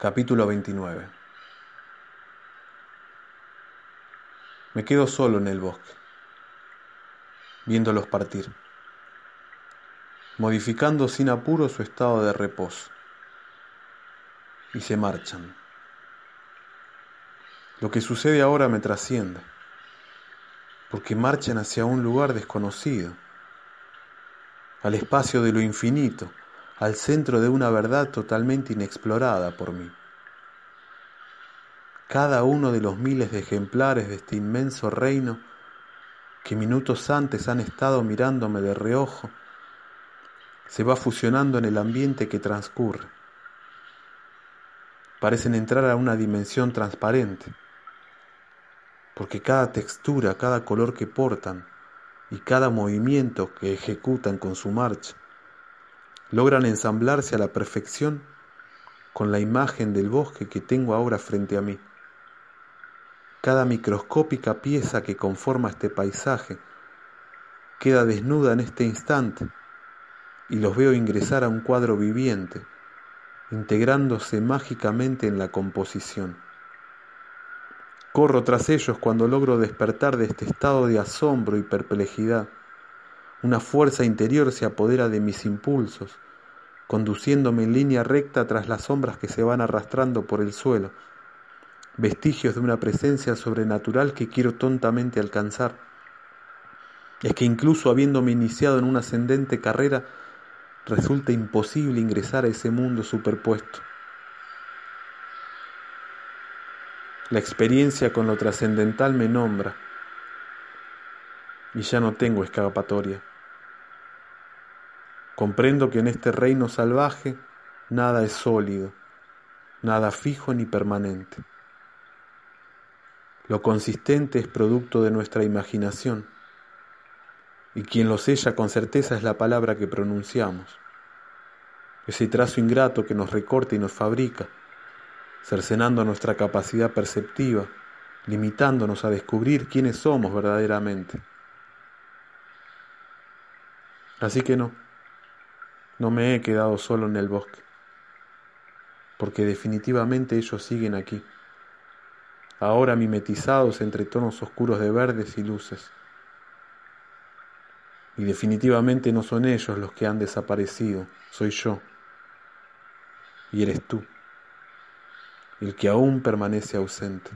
Capítulo 29 Me quedo solo en el bosque, viéndolos partir, modificando sin apuro su estado de reposo. Y se marchan. Lo que sucede ahora me trasciende, porque marchan hacia un lugar desconocido, al espacio de lo infinito, al centro de una verdad totalmente inexplorada por mí. Cada uno de los miles de ejemplares de este inmenso reino que minutos antes han estado mirándome de reojo, se va fusionando en el ambiente que transcurre. Parecen entrar a una dimensión transparente, porque cada textura, cada color que portan y cada movimiento que ejecutan con su marcha logran ensamblarse a la perfección con la imagen del bosque que tengo ahora frente a mí. Cada microscópica pieza que conforma este paisaje queda desnuda en este instante y los veo ingresar a un cuadro viviente, integrándose mágicamente en la composición. Corro tras ellos cuando logro despertar de este estado de asombro y perplejidad una fuerza interior se apodera de mis impulsos, conduciéndome en línea recta tras las sombras que se van arrastrando por el suelo, vestigios de una presencia sobrenatural que quiero tontamente alcanzar. Es que incluso habiéndome iniciado en una ascendente carrera, resulta imposible ingresar a ese mundo superpuesto. La experiencia con lo trascendental me nombra y ya no tengo escapatoria. Comprendo que en este reino salvaje nada es sólido, nada fijo ni permanente. Lo consistente es producto de nuestra imaginación, y quien lo sella con certeza es la palabra que pronunciamos, ese trazo ingrato que nos recorta y nos fabrica, cercenando nuestra capacidad perceptiva, limitándonos a descubrir quiénes somos verdaderamente. Así que no, no me he quedado solo en el bosque, porque definitivamente ellos siguen aquí, ahora mimetizados entre tonos oscuros de verdes y luces. Y definitivamente no son ellos los que han desaparecido, soy yo. Y eres tú, el que aún permanece ausente.